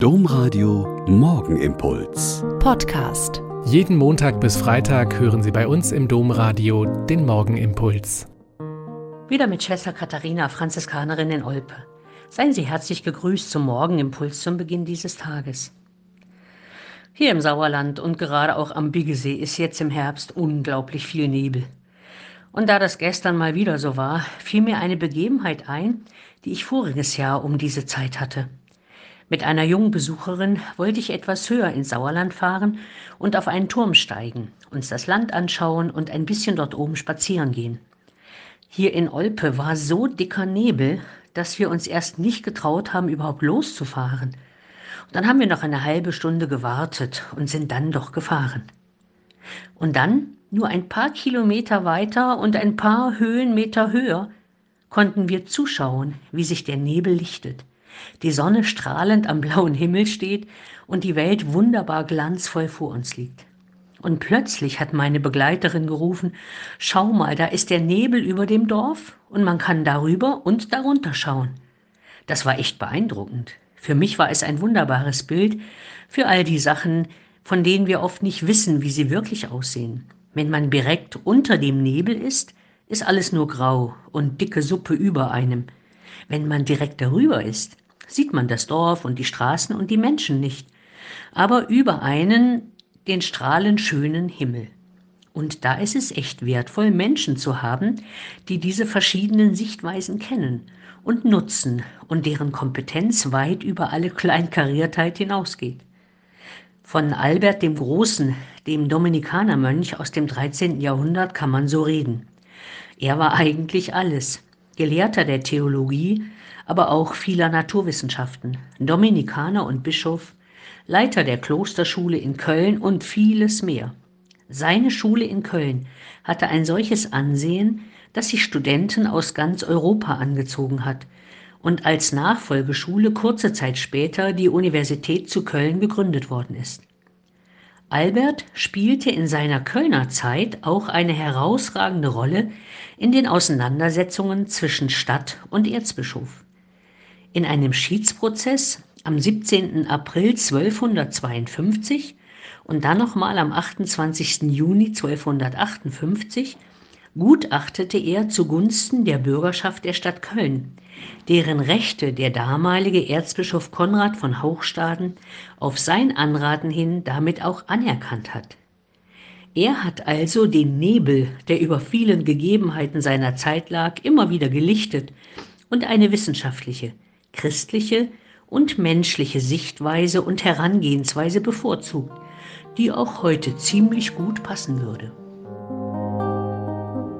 Domradio Morgenimpuls. Podcast. Jeden Montag bis Freitag hören Sie bei uns im Domradio den Morgenimpuls. Wieder mit Schwester Katharina, Franziskanerin in Olpe. Seien Sie herzlich gegrüßt zum Morgenimpuls zum Beginn dieses Tages. Hier im Sauerland und gerade auch am Biggesee ist jetzt im Herbst unglaublich viel Nebel. Und da das gestern mal wieder so war, fiel mir eine Begebenheit ein, die ich voriges Jahr um diese Zeit hatte. Mit einer jungen Besucherin wollte ich etwas höher ins Sauerland fahren und auf einen Turm steigen, uns das Land anschauen und ein bisschen dort oben spazieren gehen. Hier in Olpe war so dicker Nebel, dass wir uns erst nicht getraut haben, überhaupt loszufahren. Und dann haben wir noch eine halbe Stunde gewartet und sind dann doch gefahren. Und dann, nur ein paar Kilometer weiter und ein paar Höhenmeter höher, konnten wir zuschauen, wie sich der Nebel lichtet die Sonne strahlend am blauen Himmel steht und die Welt wunderbar glanzvoll vor uns liegt. Und plötzlich hat meine Begleiterin gerufen, schau mal, da ist der Nebel über dem Dorf und man kann darüber und darunter schauen. Das war echt beeindruckend. Für mich war es ein wunderbares Bild für all die Sachen, von denen wir oft nicht wissen, wie sie wirklich aussehen. Wenn man direkt unter dem Nebel ist, ist alles nur grau und dicke Suppe über einem. Wenn man direkt darüber ist, sieht man das Dorf und die Straßen und die Menschen nicht, aber über einen den strahlend schönen Himmel. Und da ist es echt wertvoll, Menschen zu haben, die diese verschiedenen Sichtweisen kennen und nutzen und deren Kompetenz weit über alle Kleinkariertheit hinausgeht. Von Albert dem Großen, dem Dominikanermönch aus dem 13. Jahrhundert, kann man so reden. Er war eigentlich alles. Gelehrter der Theologie, aber auch vieler Naturwissenschaften, Dominikaner und Bischof, Leiter der Klosterschule in Köln und vieles mehr. Seine Schule in Köln hatte ein solches Ansehen, dass sie Studenten aus ganz Europa angezogen hat und als Nachfolgeschule kurze Zeit später die Universität zu Köln gegründet worden ist. Albert spielte in seiner Kölner Zeit auch eine herausragende Rolle in den Auseinandersetzungen zwischen Stadt und Erzbischof. In einem Schiedsprozess am 17. April 1252 und dann nochmal am 28. Juni 1258 gutachtete er zugunsten der Bürgerschaft der Stadt Köln, deren Rechte der damalige Erzbischof Konrad von Hochstaden auf sein Anraten hin damit auch anerkannt hat. Er hat also den Nebel, der über vielen Gegebenheiten seiner Zeit lag, immer wieder gelichtet und eine wissenschaftliche, christliche und menschliche Sichtweise und Herangehensweise bevorzugt, die auch heute ziemlich gut passen würde.